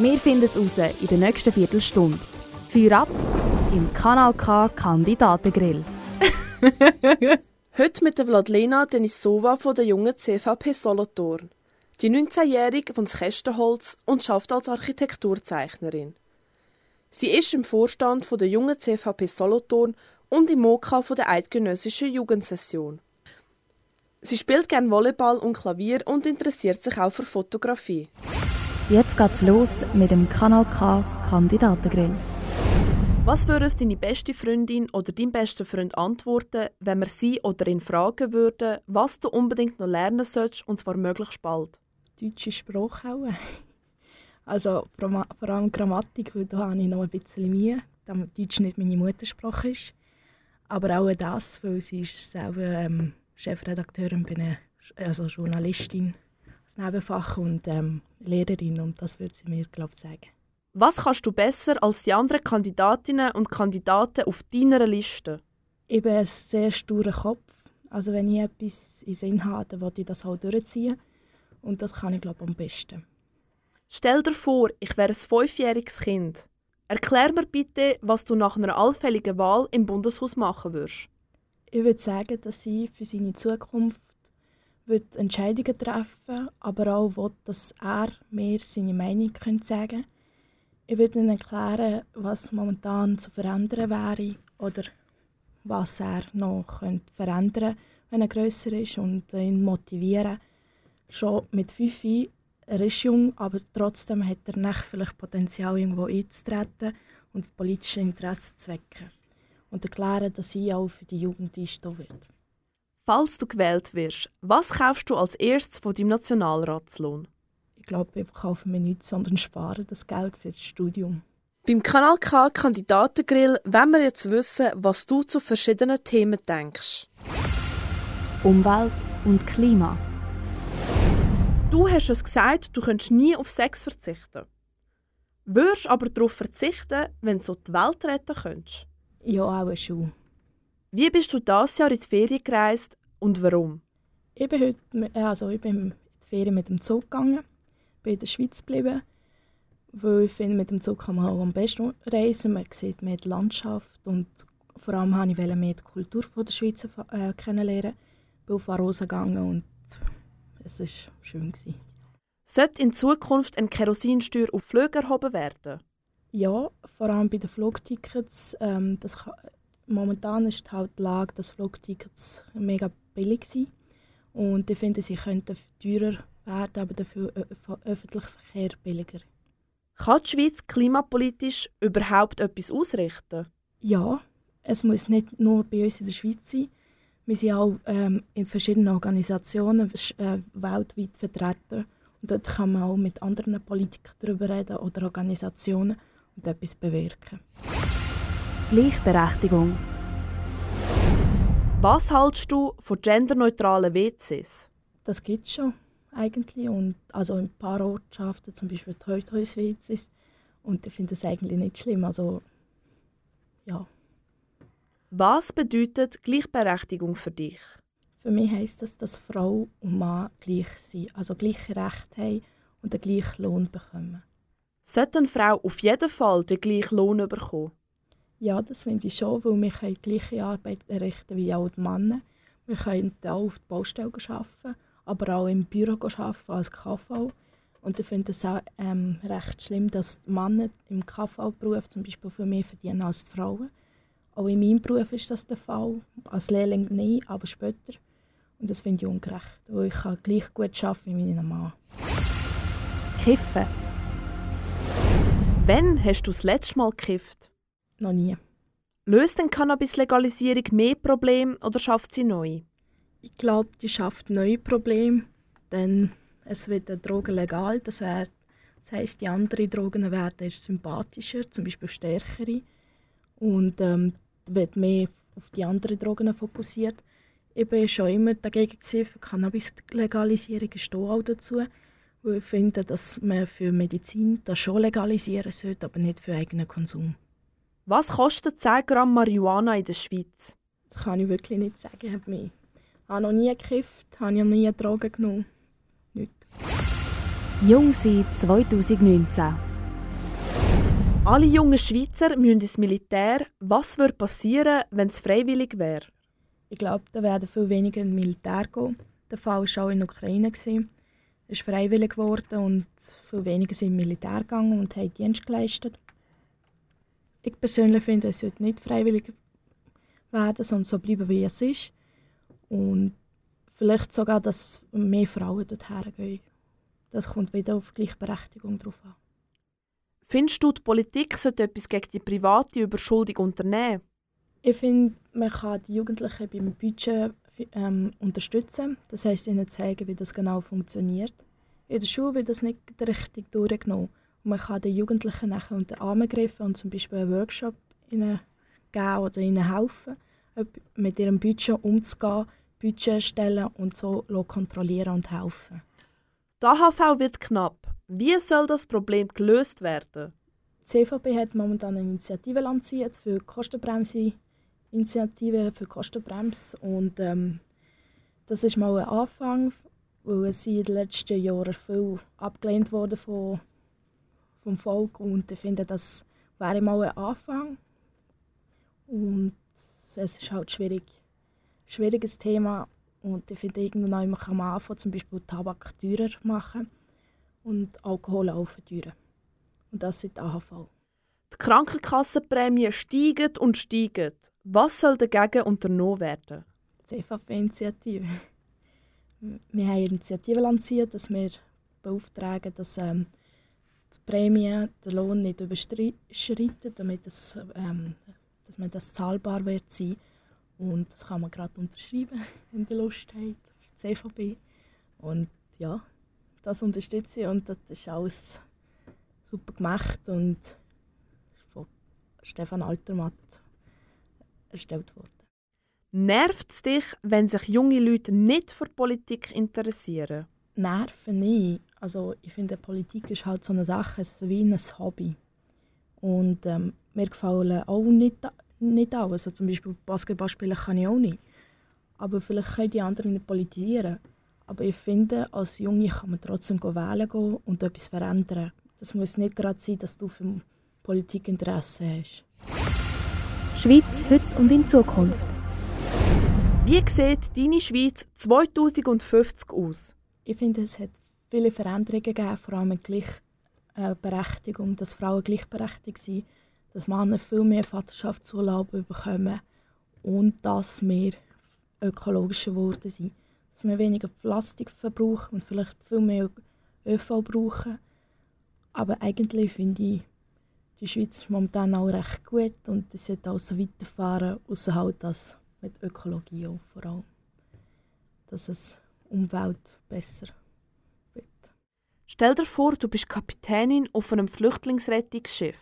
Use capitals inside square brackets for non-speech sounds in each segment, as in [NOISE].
Wir finden es raus in der nächsten Viertelstunde. Feuer ab im Kanal K Kandidatengrill. [LAUGHS] Heute mit der Vladlena Denisova von der jungen CVP Solothurn. Die 19-Jährige von Kästenholz und schafft als Architekturzeichnerin. Sie ist im Vorstand von der jungen CVP Solothurn und im MOKA von der Eidgenössischen Jugendsession. Sie spielt gern Volleyball und Klavier und interessiert sich auch für Fotografie. Jetzt geht's los mit dem Kanal K Kandidatengrill. Was würde uns deine beste Freundin oder dein bester Freund antworten, wenn wir sie oder ihn fragen würden, was du unbedingt noch lernen sollst, und zwar möglichst bald? Deutsche Sprache auch. [LAUGHS] Also vor allem Grammatik, weil da habe ich noch ein bisschen Mühe, da Deutsch nicht meine Muttersprache ist. Aber auch das, weil sie ist selber ähm, Chefredakteurin bei einer also Journalistin Nebenfach und ähm, Lehrerin und das würde sie mir glaube ich sagen. Was kannst du besser als die anderen Kandidatinnen und Kandidaten auf deiner Liste? Ich bin ein sehr sturer Kopf. Also wenn ich etwas in Sinn habe, will ich das halt durchziehen. Und das kann ich glaube am besten. Stell dir vor, ich wäre ein fünfjähriges Kind. Erklär mir bitte, was du nach einer allfälligen Wahl im Bundeshaus machen würdest. Ich würde sagen, dass ich für seine Zukunft Entscheidungen treffen aber auch will, dass er mir seine Meinung sagen könnte. Ich würde ihm erklären, was momentan zu verändern wäre oder was er noch könnte verändern könnte, wenn er grösser ist und ihn motivieren. Schon mit fünf er ist jung, aber trotzdem hat er nicht vielleicht Potenzial, irgendwo einzutreten und politische Interessen zu wecken. Und erklären, dass sie auch für die Jugend einstehen wird. Falls du gewählt wirst, was kaufst du als erstes von deinem Nationalratslohn? Ich glaube, ich kaufe mir nichts, sondern spare das Geld für das Studium. Beim Kanal K Kandidatengrill wollen wir jetzt wissen, was du zu verschiedenen Themen denkst. Umwelt und Klima. Du hast es gesagt, du könntest nie auf Sex verzichten. Würdest aber darauf verzichten, wenn du die Welt retten könntest? Ja, auch schon. Wie bist du dieses Jahr in die Ferien gereist und warum? Ich bin, heute, also ich bin in die Ferien mit dem Zug gegangen, bin in der Schweiz geblieben, weil ich finde, mit dem Zug kann man auch am besten reisen. Man sieht mehr die Landschaft und vor allem wollte ich mehr die Kultur der Schweiz äh, kennenlernen. Ich bin auf Arosa gegangen und es war schön. Gewesen. Sollte in Zukunft ein Kerosinsteuer auf Flüge erhoben werden? Ja, vor allem bei den Flugtickets. Ähm, das kann, momentan ist halt die Lage, dass Flugtickets mega billig sind. Und ich finde, sie könnten teurer werden, aber dafür öffentlicher Verkehr billiger. Kann die Schweiz klimapolitisch überhaupt etwas ausrichten? Ja, es muss nicht nur bei uns in der Schweiz sein. Wir sind auch ähm, in verschiedenen Organisationen äh, weltweit vertreten. Und dort kann man auch mit anderen Politikern darüber reden oder Organisationen und etwas bewirken. Gleichberechtigung. Was hältst du von genderneutralen WCs? Das gibt es schon eigentlich. Und also in ein paar Ortschaften, zum Beispiel die WCs. Und ich finde das eigentlich nicht schlimm. Also, ja. Was bedeutet Gleichberechtigung für dich? Für mich heisst das, dass Frau und Mann gleich sind, also gleiche Rechte haben und den gleichen Lohn bekommen. Sollte eine Frau auf jeden Fall den gleichen Lohn bekommen? Ja, das finde ich schon, weil wir die gleiche Arbeit errichten wie auch die Männer. Wir können auch auf die Baustelle arbeiten, aber auch im Büro arbeiten als KV. Und ich finde es auch ähm, recht schlimm, dass die Männer im KV-Beruf zum Beispiel viel mehr verdienen als die Frauen. Auch in meinem Beruf ist das der Fall. Als Lehrling nicht, aber später. Und das finde ich ungerecht, weil ich kann gleich gut arbeiten wie mein Mann. Kiffen. Wann hast du das letzte Mal gekifft? Noch nie. Löst denn Cannabis-Legalisierung mehr Probleme oder schafft sie neue? Ich glaube, die schafft neue Probleme, denn es wird Drogen legal. Das Das heisst, die anderen Drogen werden sympathischer, zum Beispiel stärkere. Und ähm, wird mehr auf die anderen Drogen fokussiert. Ich war schon immer dagegen für Cannabis-Legalisierung, stehe auch dazu. Weil ich finde, dass man für Medizin das schon legalisieren sollte, aber nicht für eigenen Konsum. Was kostet 10 Gramm Marihuana in der Schweiz? Das kann ich wirklich nicht sagen. Ich habe noch nie gekifft, habe nie Drogen genommen. Nicht. Jung sein 2019. Alle jungen Schweizer müssen ins Militär. Was würde passieren, wenn es freiwillig wäre? Ich glaube, da werden viel weniger ins Militär gehen. Der Fall war auch in der Ukraine. Es ist freiwillig geworden und viel weniger sind im Militär gegangen und haben Dienst geleistet. Ich persönlich finde, es sollte nicht freiwillig werden, sondern so bleiben, wie es ist. Und vielleicht sogar, dass mehr Frauen dorthin gehen. Das kommt wieder auf Gleichberechtigung drauf an. Findest du, die Politik sollte etwas gegen die private Überschuldung unternehmen? Ich finde, man kann die Jugendlichen beim Budget ähm, unterstützen. Das heisst, ihnen zeigen, wie das genau funktioniert. In der Schule wird das nicht richtig durchgenommen. Man kann den Jugendlichen nachher unter den Arm greifen und zum Beispiel einen Workshop ihnen geben oder ihnen helfen, mit ihrem Budget umzugehen, Budget erstellen und so kontrollieren und helfen. Die AHV wird knapp. Wie soll das Problem gelöst werden? Die CVP hat momentan eine Initiative lanciert für Kostenbremse, Initiative für Kostenbremse und ähm, das ist mal ein Anfang, weil es in den letzten Jahren viel abgelehnt wurde von vom Volk und ich finde, das wäre mal ein Anfang. Und es ist halt schwierig, schwieriges Thema und ich finde, irgendwann kann man anfangen, zum Beispiel Tabak teurer machen und Alkohol auch verteuern. Und das sind die AHV. Die Krankenkassenprämien steigen und steigen. Was soll dagegen unternommen werden? Die CVP-Initiative. Wir haben eine Initiative lanciert, dass wir beauftragen, dass ähm, die Prämie den Lohn nicht überschreiten, damit es, ähm, dass man das zahlbar wird sein. Und das kann man gerade unterschreiben, [LAUGHS] wenn ihr Lust habt, auf die CVB. Und ja, das unterstütze ich und das ist alles super gemacht und von Stefan Altermatt erstellt worden. Nervt es dich, wenn sich junge Leute nicht für Politik interessieren? Nerven nicht. Also ich finde, Politik ist halt so eine Sache, es ist wie ein Hobby. Und ähm, mir gefallen auch nicht, nicht alle. Also zum Beispiel Basketball spielen kann ich auch nicht. Aber vielleicht können die anderen nicht politisieren. Aber ich finde, als Junge kann man trotzdem wählen gehen und etwas verändern. Das muss nicht gerade sein, dass du für Politik Interesse hast. Schweiz heute und in Zukunft. Wie sieht deine Schweiz 2050 aus? Ich finde, es hat viele Veränderungen gegeben, vor allem mit Gleichberechtigung, dass Frauen gleichberechtigt sind, dass Männer viel mehr Vaterschaftsurlaub bekommen und dass wir ökologischer geworden sind. Dass wir weniger Plastik verbrauchen und vielleicht viel mehr ÖV brauchen. Aber eigentlich finde ich, die Schweiz momentan auch recht gut und es sollte auch so weiterfahren, außer halt das mit Ökologie auch vor allem. Dass es Umwelt besser wird. Stell dir vor, du bist Kapitänin auf einem Flüchtlingsrettungsschiff.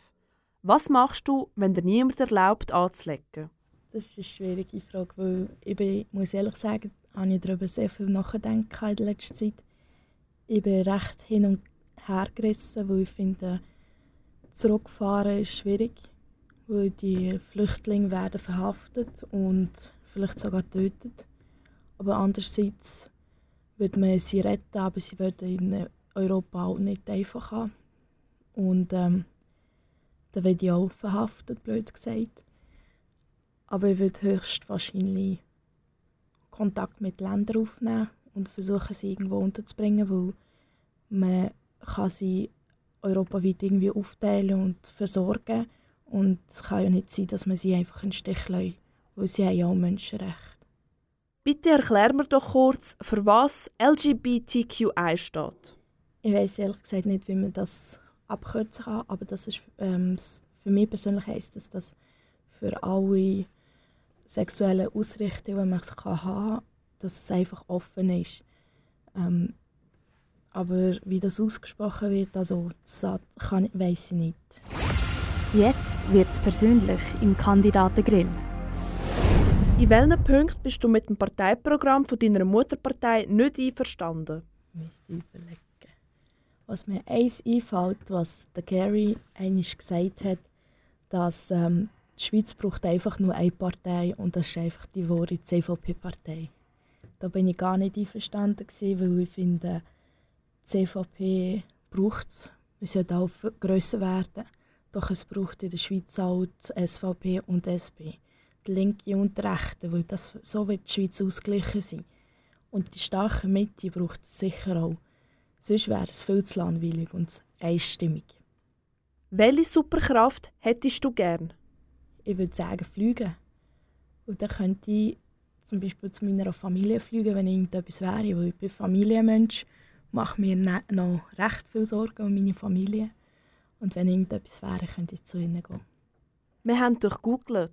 Was machst du, wenn dir niemand erlaubt, anzulegen? Das ist eine schwierige Frage, weil ich bin, muss ehrlich sagen, habe ich darüber sehr viel nachgedacht in der letzten Zeit. Ich bin recht hin und her gerissen, weil ich finde, zurückfahren ist schwierig, weil die Flüchtlinge werden verhaftet und vielleicht sogar getötet. Aber andererseits würde man sie retten, aber sie würden in Europa auch nicht einfach haben. Und ähm, dann werde ich auch verhaftet, blöd gesagt. Aber ich würde höchstwahrscheinlich Kontakt mit Ländern aufnehmen und versuchen, sie irgendwo unterzubringen, weil man kann sie europaweit irgendwie aufteilen und versorgen und es kann ja nicht sein, dass man sie einfach in den Stich lässt, weil sie haben ja auch Menschenrechte. Bitte erklär mir doch kurz, für was LGBTQI steht. Ich weiß ehrlich gesagt nicht, wie man das abkürzen kann, aber das ist, ähm, für mich persönlich heisst das, dass für alle sexuellen Ausrichtungen, die man es haben kann, dass es einfach offen ist. Ähm, Aber wie das ausgesprochen wird, also kann, weiss ich nicht. Jetzt wird es persönlich im Kandidatengrill. In welchen Punkten bist du mit dem Parteiprogramm von deiner Mutterpartei nicht einverstanden? Müsste ich überlegen. Was mir eins einfällt, was der Gary eigentlich gesagt hat, dass ähm, die Schweiz braucht einfach nur eine Partei und das ist einfach die wahre CVP-Partei. Da bin ich gar nicht einverstanden gewesen, weil ich finde, die CVP braucht es. Wir sollten auch grösser werden. Doch es braucht in der Schweiz auch die SVP und die SP. Die Linke und die Rechte, weil das, so wird die Schweiz ausgeglichen sein. Und die starke Mitte braucht es sicher auch. Sonst wäre es viel zu langweilig und einstimmig. Welche Superkraft hättest du gern? Ich würde sagen, fliegen. Und dann könnte ich zum Beispiel zu meiner Familie fliegen, wenn irgendetwas wäre. Weil ich bin Familienmensch, mache mir ne-, noch recht viel Sorgen um meine Familie. Und wenn irgendetwas wäre, könnte ich zu ihnen gehen. Wir haben durchgoogelt.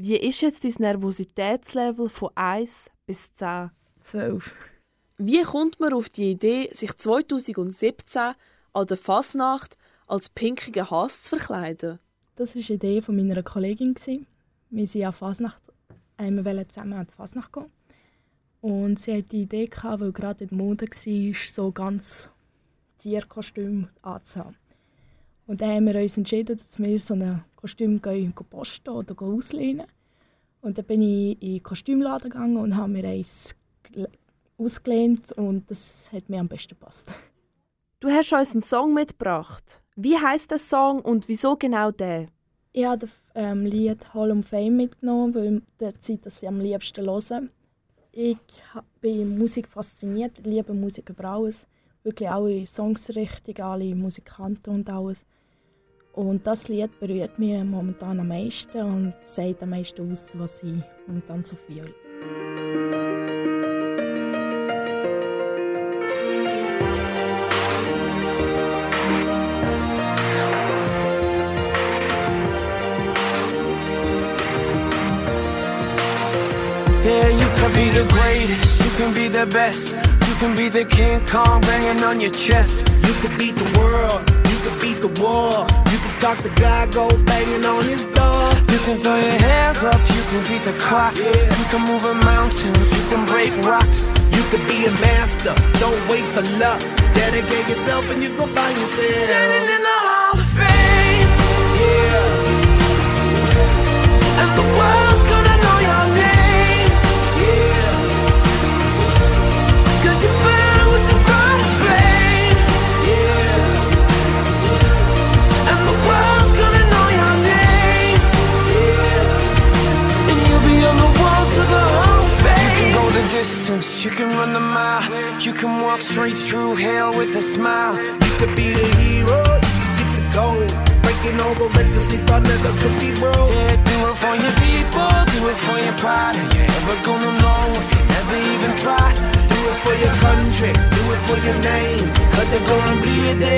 Wie ist jetzt dein Nervositätslevel von 1 bis 10? 12. Wie kommt man auf die Idee, sich 2017 an der Fasnacht als pinkigen Hass zu verkleiden? Das war die Idee von meiner Kollegin. Wir sind an Fasnacht, einmal zusammen an die Fasnacht gehen. Und sie hatte die Idee, gehabt, weil gerade in der Mode war, so ganz Tierkostüm anzuhaben. Und dann haben wir uns entschieden, dass wir so ein Kostüm gehen, posten oder auslehnen. Und dann bin ich in den Kostümladen gegangen und habe mir eins ausgelehnt und das hat mir am besten gepasst. Du hast uns einen Song mitgebracht. Wie heißt der Song und wieso genau der? Ich habe das ähm, Lied Hall of Fame mitgenommen, weil der Zeit, das ich am liebsten höre. Ich bin Musik fasziniert, ich liebe Musik über alles. Wirklich alle Songs richtig, alle Musikanten und alles. Und das Lied berührt mich momentan am meisten und sagt am meisten aus, was ich momentan so fühle. Yeah, you can be the greatest, you can be the best, you can be the King Kong banging on your chest. You could beat the world, you could beat the war. You talk to God, go banging on his door. You can throw your hands up, you can beat the clock. You can move a mountain, you can break rocks. You can be a master, don't wait for luck. Dedicate yourself and you gon' find yourself. Standing in the Hall of Fame, Yeah, and the world's your day.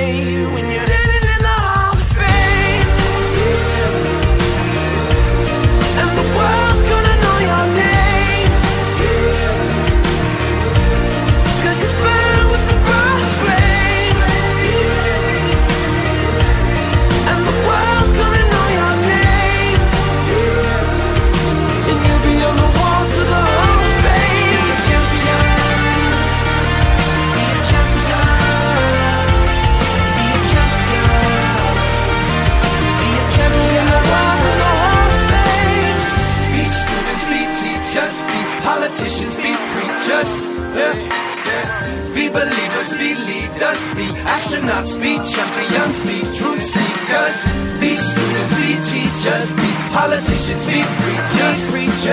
Be teachers, be politicians, be preachers, preachers.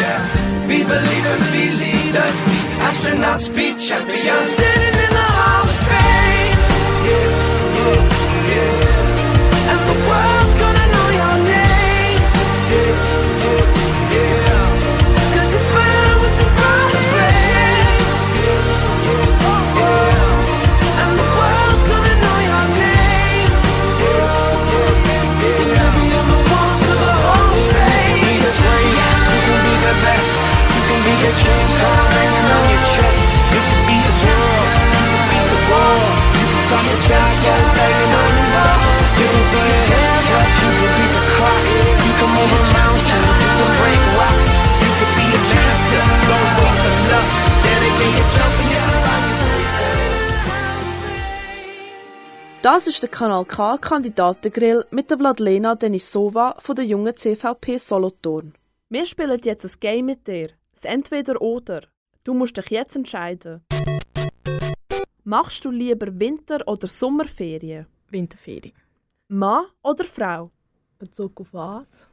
Yeah. Be believers, be leaders, be astronauts, be champions. Das ist der Kanal K Kandidatengrill mit der Vladlena Denisova von der jungen CVP Solothurn. Wir spielen jetzt ein Game mit dir. Das Entweder-Oder. Du musst dich jetzt entscheiden. Machst du lieber Winter- oder Sommerferien? Winterferien. Mann oder Frau? Bezug auf was?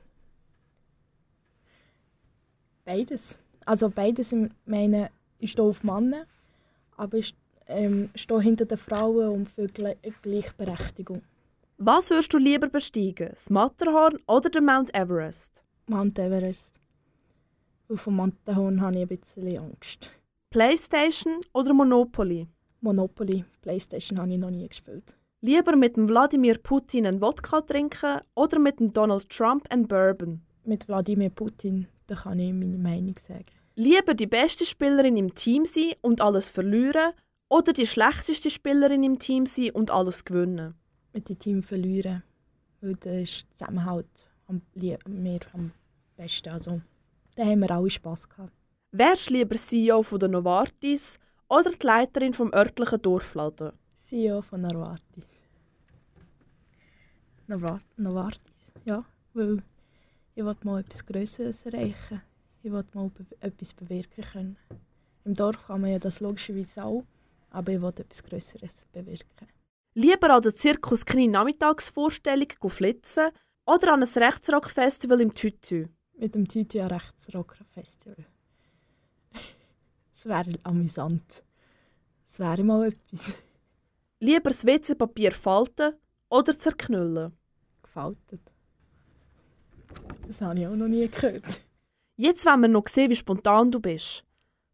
Beides. Also beides, ich meine, ich stehe auf Männer, aber ich ähm, stehe hinter den Frauen und für Gle Gleichberechtigung. Was würdest du lieber besteigen? Das Matterhorn oder den Mount Everest? Mount Everest. Und vom Matterhorn habe ich ein bisschen Angst. Playstation oder Monopoly? Monopoly, Playstation habe ich noch nie gespielt. Lieber mit dem Wladimir Putin einen Wodka trinken oder mit dem Donald Trump einen Bourbon? Mit Wladimir Putin, da kann ich meine Meinung sagen. Lieber die beste Spielerin im Team sein und alles verlieren oder die schlechteste Spielerin im Team sein und alles gewinnen? Mit dem Team verlieren, weil da ist der Zusammenhalt am, mir am besten. Also, da haben wir alle Spass gehabt. Wärst du lieber CEO von der Novartis oder die Leiterin vom örtlichen Dorfladen? CEO von Novartis. Novar Novartis, ja, weil ich will mal etwas Größeres erreichen. Ich will mal etwas bewirken können. Im Dorf kann man ja das logischerweise auch, aber ich will etwas Größeres bewirken. Lieber an der Zirkus kleine Nachmittagsvorstellung flitzen oder an ein Rechtsrock-Festival im Tütü? Mit dem Tütja Rechtsrock Festival. [LAUGHS] Es wäre amüsant. Es wäre mal etwas Lieber das WC-Papier falten oder zerknüllen? gefaltet. Das habe ich auch noch nie gehört. Jetzt wollen wir noch sehen, wie spontan du bist.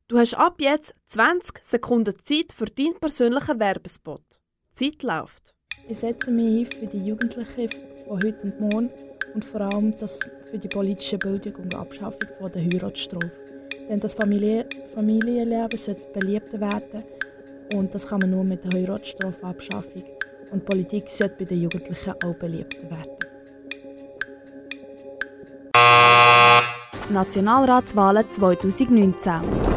Du hast ab jetzt 20 Sekunden Zeit für deinen persönlichen Werbespot. Die Zeit läuft. Ich setze mich ein für die Jugendlichen von heute und morgen und vor allem das für die politische Bildung und Abschaffung von der Heiratsstrafe. Denn das Familie Familienleben sollte beliebter werden und das kann man nur mit der Heiratsstrafabschaffung. Und Politik sollte bei den Jugendlichen auch beliebter werden. Nationalratswahlen 2019.